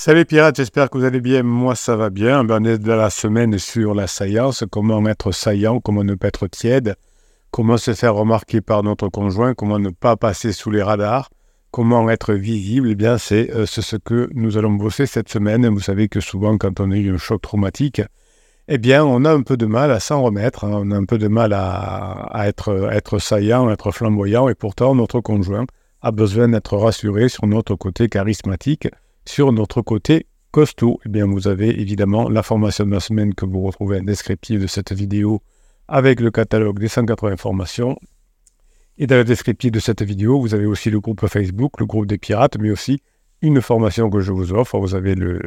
Salut pirates, j'espère que vous allez bien. Moi, ça va bien. On est dans la semaine sur la saillance, comment être saillant, comment ne pas être tiède, comment se faire remarquer par notre conjoint, comment ne pas passer sous les radars, comment être visible. Eh bien, c'est euh, ce que nous allons bosser cette semaine. Vous savez que souvent, quand on a eu un choc traumatique, eh bien, on a un peu de mal à s'en remettre. Hein. On a un peu de mal à, être, à être saillant, à être flamboyant, et pourtant, notre conjoint a besoin d'être rassuré sur notre côté charismatique sur notre côté costaud, eh bien, vous avez évidemment la formation de la semaine que vous retrouvez en descriptif de cette vidéo avec le catalogue des 180 formations. Et dans le descriptif de cette vidéo, vous avez aussi le groupe Facebook, le groupe des pirates, mais aussi une formation que je vous offre. Vous avez le,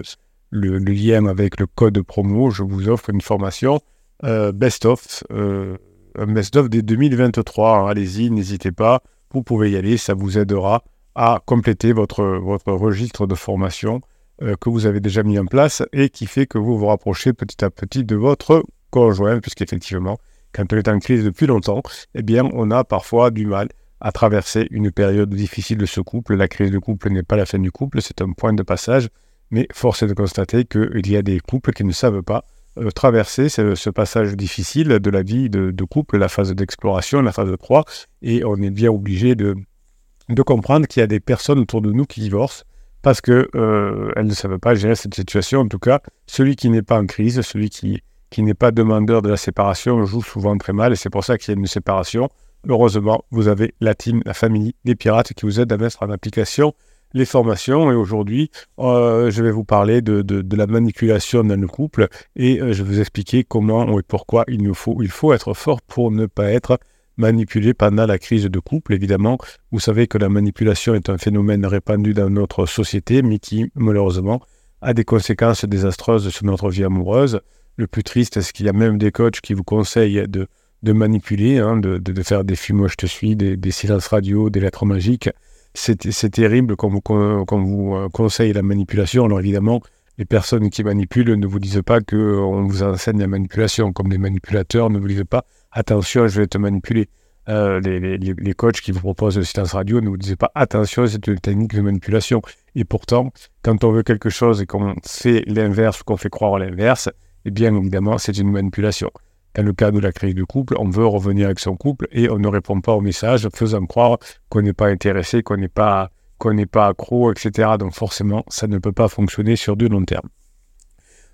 lien avec le code promo. Je vous offre une formation euh, best-of, euh, best-of des 2023. Allez-y, n'hésitez pas. Vous pouvez y aller, ça vous aidera à compléter votre, registre de formation euh, que vous avez déjà mis en place et qui fait que vous vous rapprochez petit à petit de votre conjoint, puisqu'effectivement, quand on est en crise depuis longtemps, eh bien, on a parfois du mal à traverser une période difficile de ce couple. La crise de couple n'est pas la fin du couple, c'est un point de passage, mais force est de constater qu'il y a des couples qui ne savent pas euh, traverser ce, passage difficile de la vie de, de couple, la phase d'exploration, la phase de proie, et on est bien obligé de, de comprendre qu'il y a des personnes autour de nous qui divorcent parce qu'elles euh, ne savent pas gérer cette situation. En tout cas, celui qui n'est pas en crise, celui qui, n'est pas demandeur de la séparation, joue souvent très mal et c'est pour ça qu'il y a une séparation. Heureusement, vous avez la team, la famille des pirates qui vous aide à mettre en application les formations. Et aujourd'hui, euh, je vais vous parler de, de, la manipulation dans le couple et euh, je vais vous expliquer comment et pourquoi il, nous faut, il faut être fort pour ne pas être manipulé pendant la crise de couple. Évidemment, vous savez que la manipulation est un phénomène répandu dans notre société, mais qui, malheureusement, a des conséquences désastreuses sur notre vie amoureuse. Le plus triste, c'est qu'il y a même des coachs qui vous conseillent de, manipuler, hein, de, faire des où je te suis, des, silences radio, des lettres magiques. C'est terrible quand vous, vous euh, conseille la manipulation. Alors évidemment, les personnes qui manipulent ne vous disent pas qu'on vous enseigne la manipulation, comme les manipulateurs ne vous disent pas attention, je vais te manipuler. Euh, les, coachs qui vous proposent le silence radio ne vous disent pas attention, c'est une technique de manipulation. Et pourtant, quand on veut quelque chose et qu'on fait l'inverse ou qu'on fait croire l'inverse, eh bien évidemment, c'est une manipulation. Dans le cas de la crise de couple, on veut revenir avec son couple et on ne répond pas au message, faisant croire qu'on n'est pas intéressé, qu'on n'est pas, qu'on n'est pas accro, etc. Donc forcément, ça ne peut pas fonctionner sur du long terme.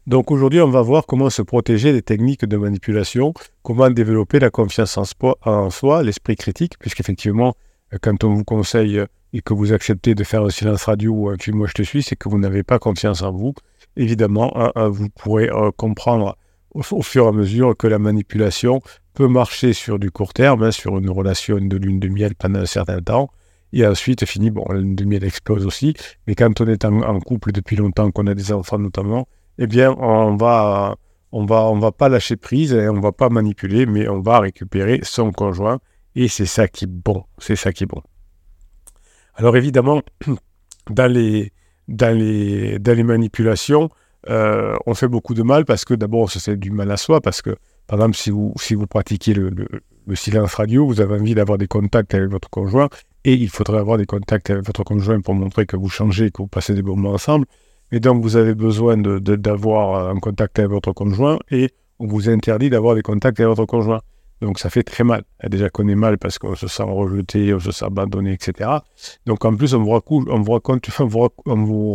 Donc aujourd'hui, on va voir comment se protéger des techniques de manipulation, comment développer la confiance en, soi, l'esprit critique, puisqu'effectivement, euh, quand on vous conseille euh, et que vous acceptez de faire un silence radio ou un film Moi je te suis, c'est que vous n'avez pas confiance en vous. Évidemment, hein, hein, vous pourrez euh, comprendre au, fur et à mesure que la manipulation peut marcher sur du court terme, hein, sur une relation de lune de miel pendant un certain temps, et ensuite, fini, bon, la lune de miel explose aussi, mais quand on est en couple depuis longtemps, qu'on a des enfants notamment, eh bien, on va, on va, on va pas lâcher prise et on va pas manipuler, mais on va récupérer son conjoint. Et c'est ça qui est bon. C'est ça qui est bon. Alors évidemment, dans les, dans les, manipulations, euh, on fait beaucoup de mal parce que d'abord, on se fait du mal à soi parce que, par exemple, si vous, si vous pratiquez le silence radio, vous avez envie d'avoir des contacts avec votre conjoint et il faudrait avoir des contacts avec votre conjoint pour montrer que vous changez, que vous passez des bons moments ensemble. Et donc, vous avez besoin d'avoir un contact avec votre conjoint et on vous interdit d'avoir des contacts avec votre conjoint. Donc, ça fait très mal. Déjà qu'on est mal parce qu'on se sent rejeté, on se sent abandonné, etc. Donc, en plus, on vous,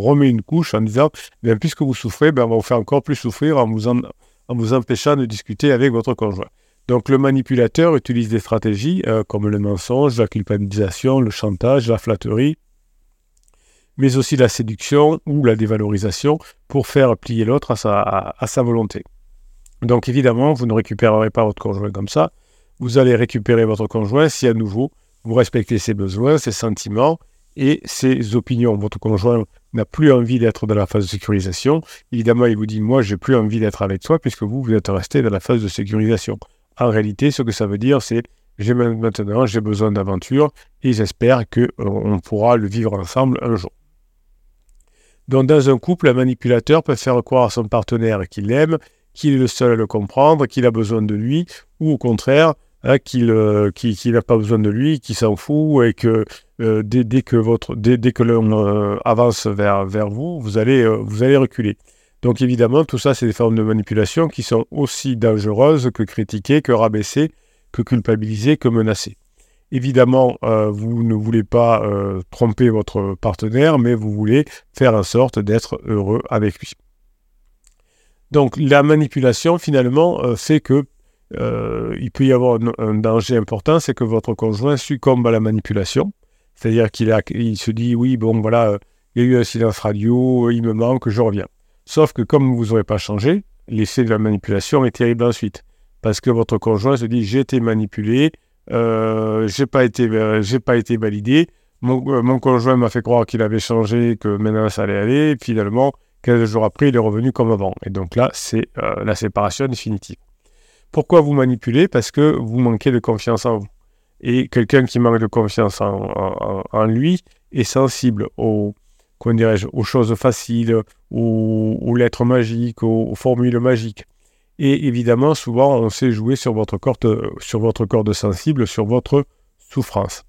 remet une couche en disant, bien, puisque vous souffrez, ben, on va vous faire encore plus souffrir en vous, en, vous empêchant de discuter avec votre conjoint. Donc, le manipulateur utilise des stratégies euh, comme le mensonge, la culpabilisation, le chantage, la flatterie, mais aussi la séduction ou la dévalorisation pour faire plier l'autre à sa, volonté. Donc évidemment, vous ne récupérerez pas votre conjoint comme ça. Vous allez récupérer votre conjoint si à nouveau vous respectez ses besoins, ses sentiments et ses opinions. Votre conjoint n'a plus envie d'être dans la phase de sécurisation. Évidemment, il vous dit Moi, j'ai plus envie d'être avec toi puisque vous, vous êtes resté dans la phase de sécurisation. En réalité, ce que ça veut dire, c'est j'ai maintenant j'ai besoin d'aventure et j'espère qu'on euh, pourra le vivre ensemble un jour. Donc dans un couple, un manipulateur peut faire croire à son partenaire qu'il l'aime, qu'il est le seul à le comprendre, qu'il a besoin de lui, ou au contraire, hein, qu'il n'a pas besoin de lui, qu'il s'en fout et que dès, que votre l'on avance vers, vers vous, vous allez, vous allez reculer. Donc évidemment, tout ça, c'est des formes de manipulation qui sont aussi dangereuses que critiquer, que rabaisser, que culpabiliser, que menacer. Évidemment, euh, vous ne voulez pas euh, tromper votre partenaire, mais vous voulez faire en sorte d'être heureux avec lui. Donc la manipulation, finalement, euh, fait que il peut y avoir un, danger important, c'est que votre conjoint succombe à la manipulation. C'est-à-dire qu'il il se dit, oui, bon, voilà, il y a eu un silence radio, il me manque, je reviens. Sauf que comme vous n'aurez pas changé, l'effet de la manipulation est terrible ensuite. Parce que votre conjoint se dit, j'ai été manipulé, euh, j'ai pas été, euh, j'ai pas été validé. Euh, mon, conjoint m'a fait croire qu'il avait changé, que maintenant ça allait aller. Finalement, 15 jours après, il est revenu comme avant. Et donc là, c'est la séparation définitive. Pourquoi vous manipulez? Parce que vous manquez de confiance en vous. Et quelqu'un qui manque de confiance en, lui est sensible aux, aux choses faciles, aux, aux lettres magiques, aux formules magiques. Et évidemment, souvent, on sait jouer sur votre corde, sur votre corde sensible, sur votre souffrance.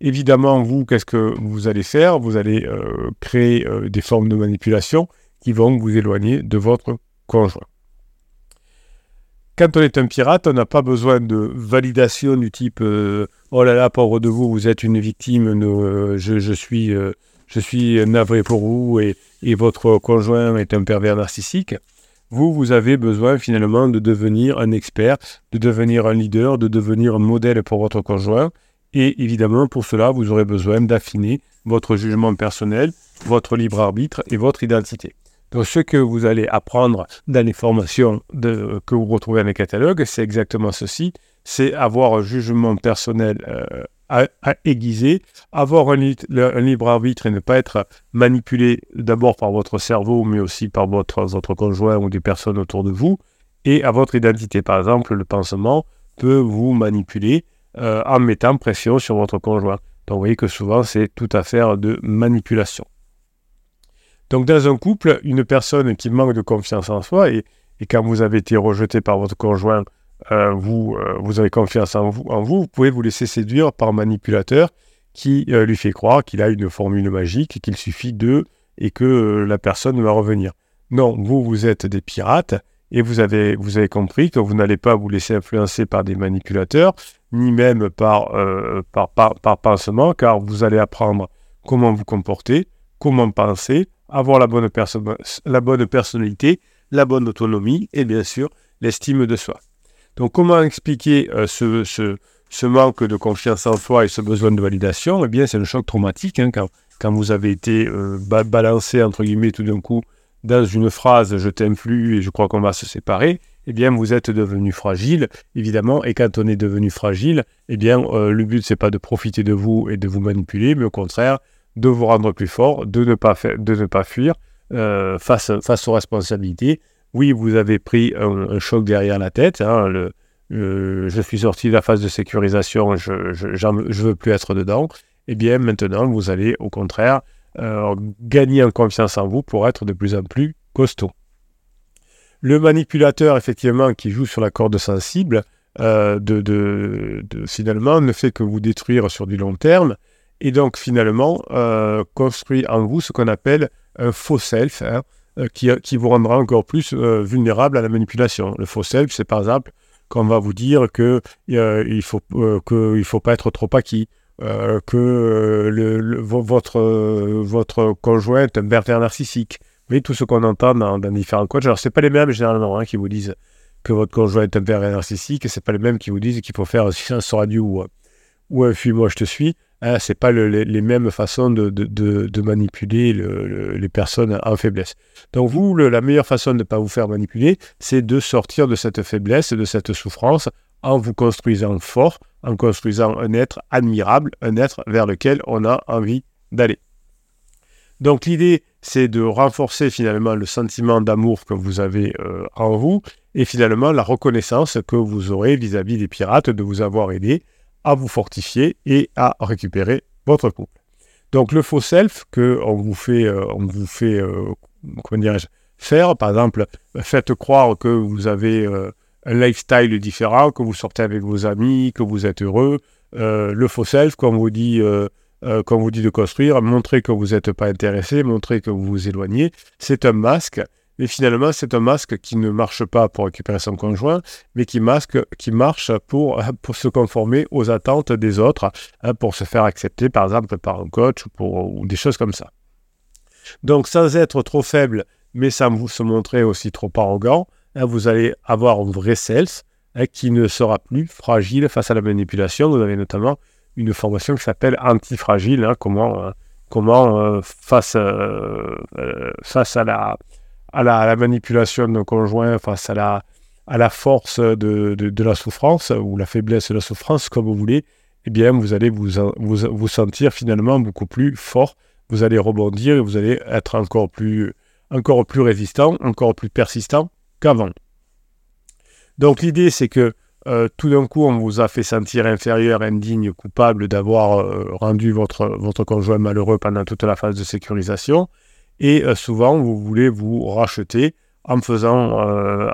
Évidemment, vous, qu'est-ce que vous allez faire? Vous allez euh, créer euh, des formes de manipulation qui vont vous éloigner de votre conjoint. Quand on est un pirate, on n'a pas besoin de validation du type euh, Oh là là, pauvre de vous, vous êtes une victime, je, suis, je suis navré pour vous et votre conjoint est un pervers narcissique vous, vous avez besoin finalement de devenir un expert, de devenir un leader, de devenir un modèle pour votre conjoint. Et évidemment, pour cela, vous aurez besoin d'affiner votre jugement personnel, votre libre arbitre et votre identité. Donc, ce que vous allez apprendre dans les formations que vous retrouvez dans les catalogues, c'est exactement ceci c'est avoir un jugement personnel euh, à, aiguiser, avoir un, libre arbitre et ne pas être manipulé d'abord par votre cerveau, mais aussi par votre, votre conjoint ou des personnes autour de vous, et à votre identité. Par exemple, le pansement peut vous manipuler euh, en mettant pression sur votre conjoint. Donc vous voyez que souvent c'est tout affaire de manipulation. Donc dans un couple, une personne qui manque de confiance en soi, et, et quand vous avez été rejeté par votre conjoint, euh, vous, euh, vous avez confiance en vous, en vous, vous pouvez vous laisser séduire par un manipulateur qui euh, lui fait croire qu'il a une formule magique, qu'il suffit de et que la personne va revenir. Non, vous, vous êtes des pirates et vous avez, vous avez compris que vous n'allez pas vous laisser influencer par des manipulateurs, ni même par, par, par, par pansement, car vous allez apprendre comment vous comporter, comment penser, avoir la bonne, la bonne personnalité, la bonne autonomie et bien sûr l'estime de soi. Donc, comment expliquer euh, ce, manque de confiance en soi et ce besoin de validation? Eh bien, c'est un choc traumatique. Hein, quand, vous avez été euh, balancé, entre guillemets, tout d'un coup, dans une phrase Je t'aime plus et je crois qu'on va se séparer, eh bien, vous êtes devenu fragile, évidemment. Et quand on est devenu fragile, eh bien, euh, le but, c'est pas de profiter de vous et de vous manipuler, mais au contraire, de vous rendre plus fort, de ne pas, fuir face aux responsabilités oui, vous avez pris un, choc derrière la tête. Hein, je suis sorti de la phase de sécurisation, je ne veux plus être dedans. Eh bien, maintenant, vous allez au contraire euh, gagner en confiance en vous pour être de plus en plus costaud. Le manipulateur, effectivement, qui joue sur la corde sensible, euh, finalement, ne fait que vous détruire sur du long terme et donc finalement euh, construit en vous ce qu'on appelle un faux self. Hein, euh, qui, vous rendra encore plus euh, vulnérable à la manipulation. Le faux self, c'est par exemple qu'on va vous dire que euh, il faut que faut pas être trop acquis, que le, votre votre conjoint est un pervers narcissique. Vous voyez tout ce qu'on entend dans, différents coachs. Alors c'est pas les mêmes généralement hein, qui vous disent que votre conjoint est un pervers narcissique, et c'est pas les mêmes qui vous disent qu'il faut faire un silence radio ou, ou un fuis-moi je te suis. Hein, ce n'est pas les, mêmes façons de, manipuler les personnes en faiblesse. Donc vous, la meilleure façon de ne pas vous faire manipuler, c'est de sortir de cette faiblesse, de cette souffrance, en vous construisant fort, en construisant un être admirable, un être vers lequel on a envie d'aller. Donc l'idée, c'est de renforcer finalement le sentiment d'amour que vous avez euh, en vous et finalement la reconnaissance que vous aurez vis à -vis des pirates de vous avoir aidé à vous fortifier et à récupérer votre couple. Donc le faux self que on vous fait, euh, on vous fait, euh, comment dirais-je, faire, par exemple, faites croire que vous avez un lifestyle différent, que vous sortez avec vos amis, que vous êtes heureux. le faux self, comme vous dit, comme vous dit de construire, montrer que vous n'êtes pas intéressé, montrer que vous vous éloignez, c'est un masque. Mais finalement, c'est un masque qui ne marche pas pour récupérer son conjoint, mais qui, masque, qui marche pour, pour se conformer aux attentes des autres, hein, pour se faire accepter, par exemple, par un coach ou, pour, ou des choses comme ça. Donc, sans être trop faible, mais sans vous se montrer aussi trop arrogant, hein, vous allez avoir un vrai self hein, qui ne sera plus fragile face à la manipulation. Vous avez notamment une formation qui s'appelle antifragile, comment, euh, comment euh, face, euh, face à, la, à, la, manipulation de nos conjoints, face à la, force de, la souffrance ou la faiblesse de la souffrance, comme vous voulez, eh bien, vous allez vous, sentir finalement beaucoup plus fort vous allez rebondir et vous allez être encore plus, encore plus résistant, encore plus persistant qu'avant. Donc l'idée, c'est que euh, tout d'un coup, on vous a fait sentir inférieur, indigne, coupable d'avoir euh, rendu votre conjoint malheureux pendant toute la phase de sécurisation. Et euh, souvent, vous voulez vous racheter en faisant,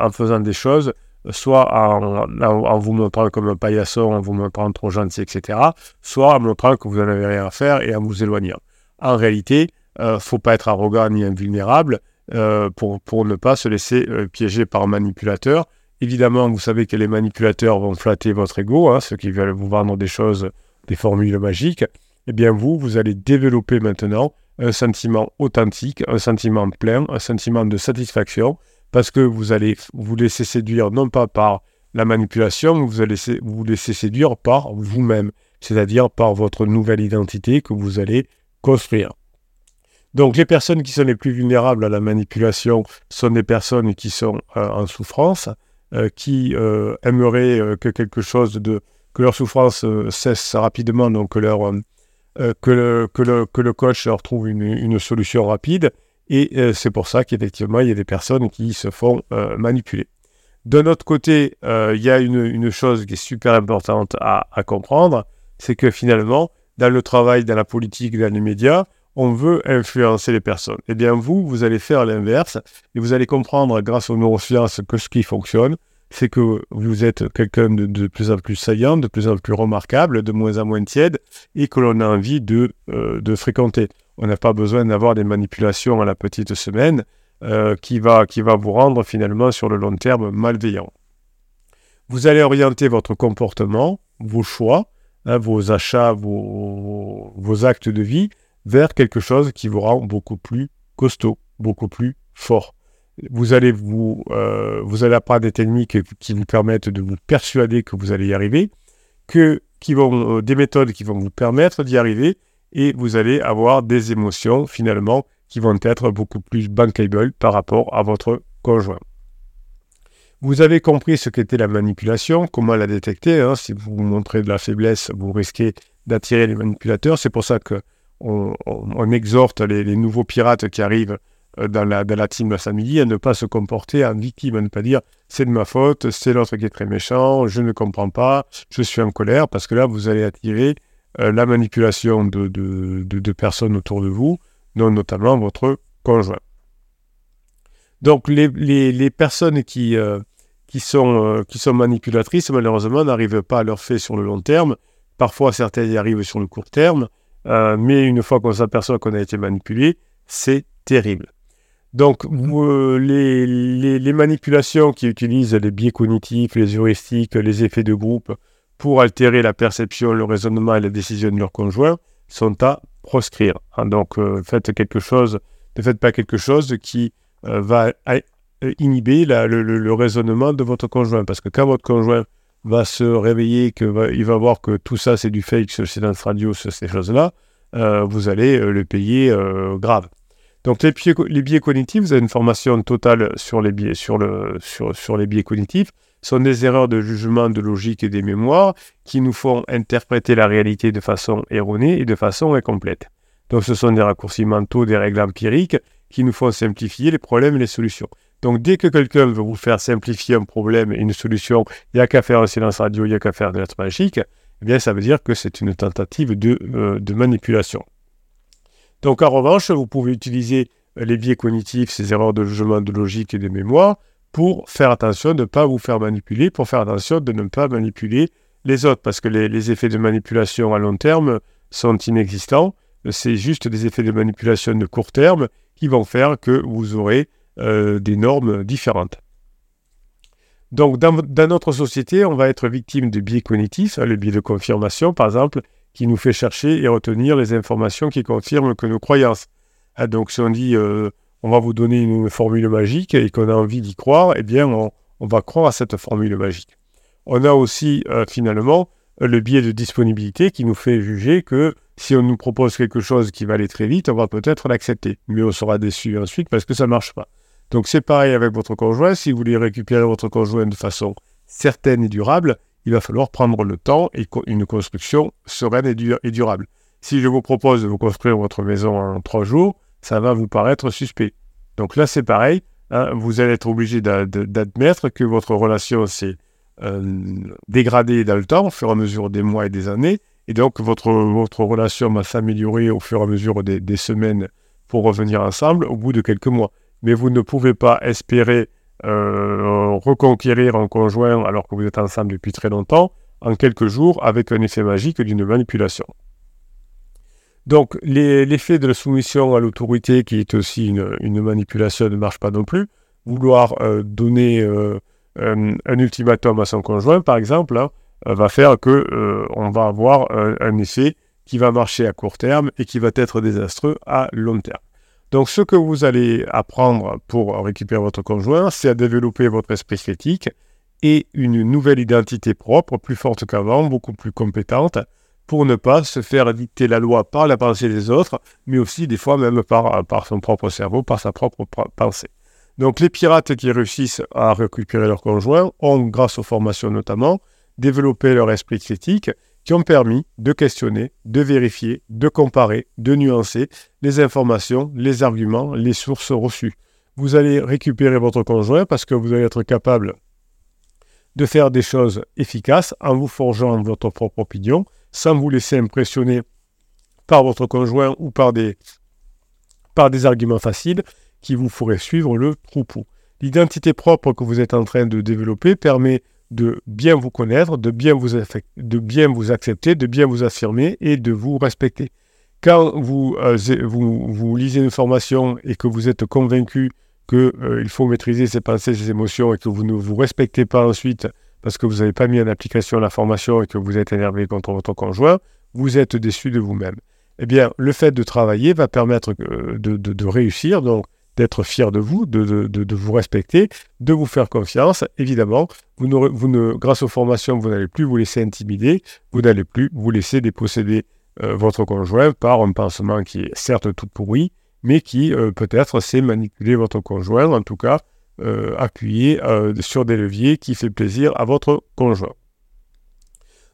en faisant des choses, soit en, vous montrant comme un paillasson, en vous montrant trop gentil, etc., soit en montrant que vous n'en avez rien à faire et en vous éloignant en réalité, ne euh, faut pas être arrogant ni invulnérable euh, pour, pour, ne pas se laisser euh, piéger par un manipulateur. Évidemment, vous savez que les manipulateurs vont flatter votre ego, hein, ceux qui veulent vous vendre des choses, des formules magiques. Eh bien, vous, vous allez développer maintenant un sentiment authentique, un sentiment plein, un sentiment de satisfaction, parce que vous allez vous laisser séduire non pas par la manipulation, vous allez vous laisser séduire par vous-même, c'est-à-dire par votre nouvelle identité que vous allez construire. Donc les personnes qui sont les plus vulnérables à la manipulation sont des personnes qui sont euh, en souffrance, euh, qui euh, aimeraient que quelque chose de que leur souffrance cesse rapidement, donc que, leur, que, le, que, le, que, le, coach leur trouve une, une solution rapide. Et c'est pour ça qu'effectivement, il y a des personnes qui se font manipuler. D'un autre côté, il y a une, une, chose qui est super importante à, à comprendre, c'est que finalement, dans le travail, dans la politique, dans les médias, on veut influencer les personnes. Eh bien, vous, vous allez faire l'inverse et vous allez comprendre grâce aux neurosciences que ce qui fonctionne, c'est que vous êtes quelqu'un de, plus en plus saillant, de plus en plus remarquable, de moins en moins tiède et que l'on a envie de, euh, de fréquenter. On n'a pas besoin d'avoir des manipulations à la petite semaine euh, qui, va, qui va vous rendre finalement sur le long terme malveillant. Vous allez orienter votre comportement, vos choix, Hein, vos achats, vos, actes de vie vers quelque chose qui vous rend beaucoup plus costaud, beaucoup plus fort. Vous allez, vous, euh, vous allez apprendre des techniques qui vous permettent de vous persuader que vous allez y arriver, que, qui vont, euh, des méthodes qui vont vous permettre d'y arriver, et vous allez avoir des émotions finalement qui vont être beaucoup plus bankable par rapport à votre conjoint. Vous avez compris ce qu'était la manipulation, comment la détecter. Hein. Si vous montrez de la faiblesse, vous risquez d'attirer les manipulateurs. C'est pour ça que on, exhorte les, nouveaux pirates qui arrivent dans la, dans la team Samedi à ne pas se comporter en victime, à ne pas dire c'est de ma faute, c'est l'autre qui est très méchant, je ne comprends pas, je suis en colère, parce que là, vous allez attirer euh, la manipulation de, de, personnes autour de vous, notamment votre conjoint. Donc les, les, personnes qui, euh, qui sont, euh, qui sont manipulatrices, malheureusement, n'arrivent pas à leur fait sur le long terme. Parfois, certaines y arrivent sur le court terme, euh, mais une fois qu'on s'aperçoit qu'on a été manipulé, c'est terrible. Donc, euh, les, manipulations qui utilisent les biais cognitifs, les heuristiques, les effets de groupe pour altérer la perception, le raisonnement et la décision de leur conjoint sont à proscrire. Hein. donc, faites quelque chose, ne faites pas quelque chose qui va euh, inhiber le, raisonnement de votre conjoint. Parce que quand votre conjoint va se réveiller, que va, va voir que tout ça c'est du fake, c'est silence radio, ces choses-là, euh, vous allez euh, le payer grave. Donc les biais, cognitifs, vous avez une formation totale sur les biais, sur le, sur, sur les biais cognitifs, sont des erreurs de jugement, de logique et des mémoires qui nous font interpréter la réalité de façon erronée et de façon incomplète. Donc ce sont des raccourcis mentaux, des règles empiriques qui nous font simplifier les problèmes et les solutions. Donc, dès que quelqu'un veut vous faire simplifier un problème et une solution, il n'y a qu'à faire un silence radio, il n'y a qu'à faire de l'être magique, eh bien, ça veut dire que c'est une tentative de, euh, de, manipulation. Donc, en revanche, vous pouvez utiliser les biais cognitifs, ces erreurs de jugement, de logique et de mémoire, pour faire attention de ne pas vous faire manipuler, pour faire attention de ne pas manipuler les autres, parce que les, effets de manipulation à long terme sont inexistants. C'est juste des effets de manipulation de court terme qui vont faire que vous aurez euh, des normes différentes. Donc, dans, notre société, on va être victime de biais cognitifs, hein, le biais de confirmation, par exemple, qui nous fait chercher et retenir les informations qui confirment que nos croyances. Ah, donc, si on dit euh, on va vous donner une, formule magique et qu'on a envie d'y croire, eh bien, on, va croire à cette formule magique. On a aussi, euh, finalement, le biais de disponibilité qui nous fait juger que si on nous propose quelque chose qui va aller très vite, on va peut-être l'accepter. Mais on sera déçu ensuite parce que ça ne marche pas. Donc c'est pareil avec votre conjoint. Si vous voulez récupérer votre conjoint de façon certaine et durable, il va falloir prendre le temps et une construction sereine et, durable. Si je vous propose de vous construire votre maison en trois jours, ça va vous paraître suspect. Donc là, c'est pareil. Hein, vous allez être obligé d'admettre que votre relation s'est euh, dégradée dans le temps, au fur et à mesure des mois et des années. Et donc, votre, relation va s'améliorer au fur et à mesure des, semaines pour revenir ensemble au bout de quelques mois. Mais vous ne pouvez pas espérer euh, reconquérir un conjoint alors que vous êtes ensemble depuis très longtemps en quelques jours avec un effet magique d'une manipulation. Donc, l'effet de la soumission à l'autorité, qui est aussi une, manipulation, ne marche pas non plus. Vouloir euh, donner euh, un, ultimatum à son conjoint, par exemple, hein, va faire que on va avoir un, effet qui va marcher à court terme et qui va être désastreux à long terme. Donc, ce que vous allez apprendre pour récupérer votre conjoint, c'est à développer votre esprit critique et une nouvelle identité propre, plus forte qu'avant, beaucoup plus compétente, pour ne pas se faire dicter la loi par la pensée des autres, mais aussi des fois même par, son propre cerveau, par sa propre pensée. Donc les pirates qui réussissent à récupérer leur conjoint ont, grâce aux formations notamment, développé leur esprit critique qui ont permis de questionner, de vérifier, de comparer, de nuancer les informations, les arguments, les sources reçues. Vous allez récupérer votre conjoint parce que vous allez être capable de faire des choses efficaces en vous forgeant votre propre opinion, sans vous laisser impressionner par votre conjoint ou par des, par des arguments faciles qui vous feraient suivre le troupeau. L'identité propre que vous êtes en train de développer permet de bien vous connaître, de bien vous, de bien vous accepter, de bien vous affirmer et de vous respecter. Quand vous, euh, vous, lisez une formation et que vous êtes convaincu qu'il euh, faut maîtriser ses pensées, ses émotions et que vous ne vous respectez pas ensuite parce que vous n'avez pas mis en application la formation et que vous êtes énervé contre votre conjoint, vous êtes déçu de vous-même. Eh bien, le fait de travailler va permettre euh, de, réussir, donc d'être fier de vous, de, vous respecter, de vous faire confiance. Évidemment, vous, ne, grâce aux formations, vous n'allez plus vous laisser intimider, vous n'allez plus vous laisser déposséder euh, votre conjoint par un pansement qui est certes tout pourri, mais qui euh, peut-être sait manipuler votre conjoint, en tout cas euh, appuyer sur des leviers qui fait plaisir à votre conjoint.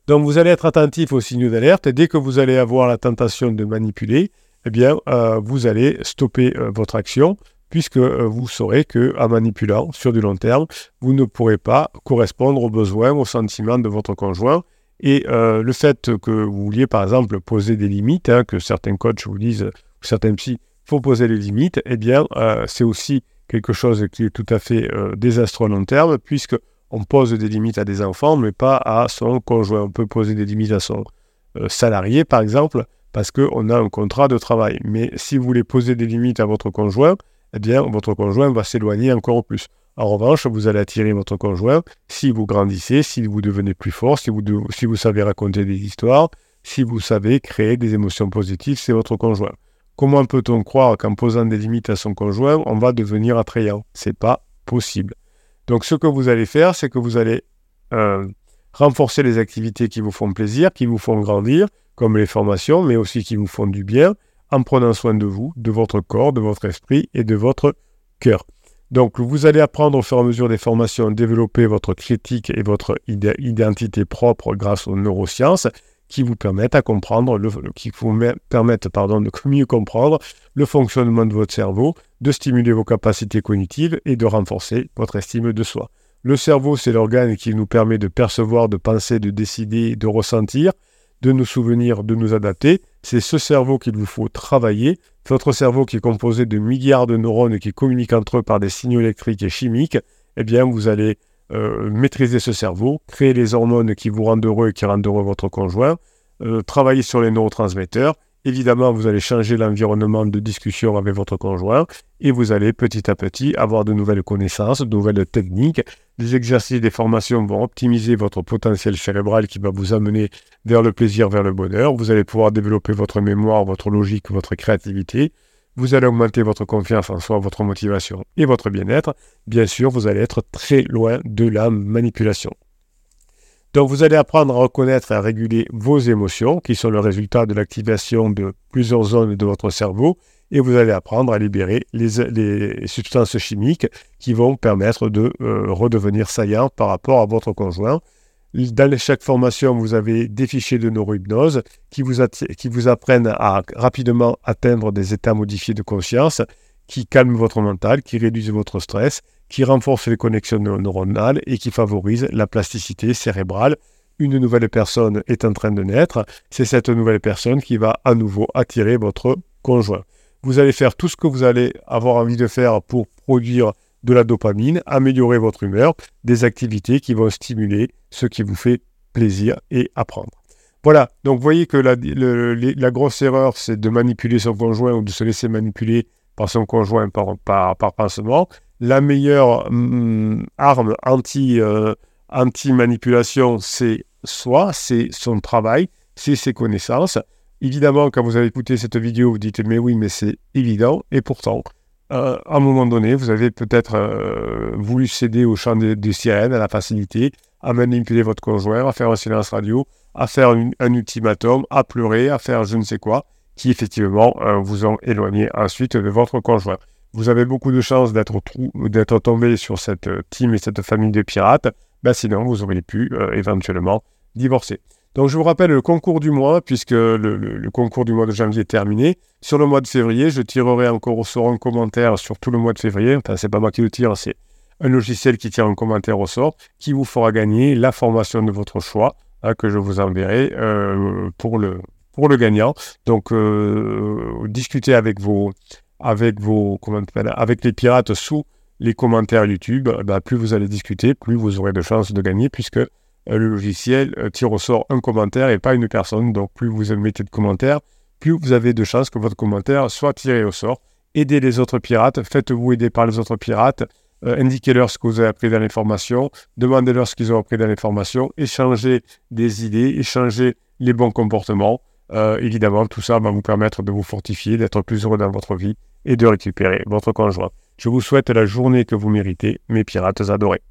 Donc vous allez être attentif aux signaux d'alerte et dès que vous allez avoir la tentation de manipuler, eh bien vous allez stopper votre action puisque vous saurez que en manipulant sur du long terme, vous ne pourrez pas correspondre aux besoins, aux sentiments de votre conjoint. Et le fait que vous vouliez par exemple poser des limites, hein, que certains coachs vous disent, ou certains psy, faut poser les limites, eh bien c'est aussi quelque chose qui est tout à fait euh, désastreux à long terme, puisque on pose des limites à des enfants, mais pas à son conjoint. On peut poser des limites à son euh, salarié, par exemple, parce qu'on a un contrat de travail. Mais si vous voulez poser des limites à votre conjoint, eh bien, votre conjoint va s'éloigner encore plus. En revanche, vous allez attirer votre conjoint si vous grandissez, si vous devenez plus fort, si vous, savez raconter des histoires, si vous savez créer des émotions positives, c'est votre conjoint. Comment peut-on croire qu'en posant des limites à son conjoint, on va devenir attrayant? C'est pas possible. Donc ce que vous allez faire, c'est que vous allez euh, renforcer les activités qui vous font plaisir, qui vous font grandir, comme les formations, mais aussi qui vous font du bien, en prenant soin de vous, de votre corps, de votre esprit et de votre cœur. Donc vous allez apprendre au fur et à mesure des formations, développer votre critique et votre identité propre grâce aux neurosciences qui vous permettent à qui vous permettent de mieux comprendre le fonctionnement de votre cerveau, de stimuler vos capacités cognitives et de renforcer votre estime de soi. Le cerveau, c'est l'organe qui nous permet de percevoir, de penser, de décider, de ressentir, de nous souvenir, de nous adapter. C'est ce cerveau qu'il vous faut travailler. Votre cerveau qui est composé de milliards de neurones qui communiquent entre eux par des signaux électriques et chimiques, eh bien, vous allez euh, maîtriser ce cerveau, créer les hormones qui vous rendent heureux et qui rendent heureux votre conjoint, euh, travailler sur les neurotransmetteurs. Évidemment, vous allez changer l'environnement de discussion avec votre conjoint et vous allez petit à petit avoir de nouvelles connaissances, de nouvelles techniques. Les exercices, des formations vont optimiser votre potentiel cérébral qui va vous amener vers le plaisir, vers le bonheur. Vous allez pouvoir développer votre mémoire, votre logique, votre créativité vous allez augmenter votre confiance en soi, votre motivation et votre bien-être. Bien sûr, vous allez être très loin de la manipulation. Donc, vous allez apprendre à reconnaître et à réguler vos émotions, qui sont le résultat de l'activation de plusieurs zones de votre cerveau, et vous allez apprendre à libérer les, substances chimiques qui vont permettre de euh, redevenir saillant par rapport à votre conjoint. Dans chaque formation, vous avez des fichiers de neurohypnose qui vous, qui vous apprennent à rapidement atteindre des états modifiés de conscience, qui calment votre mental, qui réduisent votre stress, qui renforcent les connexions neuronales et qui favorisent la plasticité cérébrale. Une nouvelle personne est en train de naître. C'est cette nouvelle personne qui va à nouveau attirer votre conjoint. Vous allez faire tout ce que vous allez avoir envie de faire pour produire de la dopamine, améliorer votre humeur, des activités qui vont stimuler ce qui vous fait plaisir et apprendre. Voilà, donc vous voyez que la grosse erreur, c'est de manipuler son conjoint ou de se laisser manipuler par son conjoint par, par, pansement. La meilleure hum, arme euh, anti-manipulation, c'est soi, c'est son travail, c'est ses connaissances. Évidemment, quand vous avez écouté cette vidéo, vous dites mais oui, mais c'est évident. Et pourtant, euh, à un moment donné, vous avez peut-être euh, voulu céder au chant des sirènes, à la facilité, à manipuler votre conjoint, à faire un silence radio, à faire un ultimatum, à pleurer, à faire je ne sais quoi, qui effectivement euh, vous ont éloigné ensuite de votre conjoint. Vous avez beaucoup de chances d'être tombé sur cette team et cette famille de pirates, ben sinon vous auriez pu éventuellement divorcer. Donc je vous rappelle le concours du mois, puisque le, concours du mois de janvier est terminé. Sur le mois de février, je tirerai encore au sort un commentaire sur tout le mois de février. Enfin, c'est pas moi qui le tire, c'est un logiciel qui tire un commentaire au sort, qui vous fera gagner la formation de votre choix, hein, que je vous enverrai euh, pour, le, pour le gagnant. Donc euh, discutez avec vos, avec vos, comment avec les pirates sous les commentaires YouTube. Bah, plus vous allez discuter, plus vous aurez de chances de gagner, puisque euh, le logiciel euh, tire au sort un commentaire et pas une personne. Donc plus vous mettez de commentaires, plus vous avez de chances que votre commentaire soit tiré au sort. Aidez les autres pirates, faites-vous aider par les autres pirates, indiquez-leur ce que vous avez appris dans l'information, demandez-leur ce qu'ils ont appris dans l'information, échangez des idées, échangez les bons comportements. Évidemment, tout ça va vous permettre de vous fortifier, d'être plus heureux dans votre vie et de récupérer votre conjoint. Je vous souhaite la journée que vous méritez, mes pirates adorés.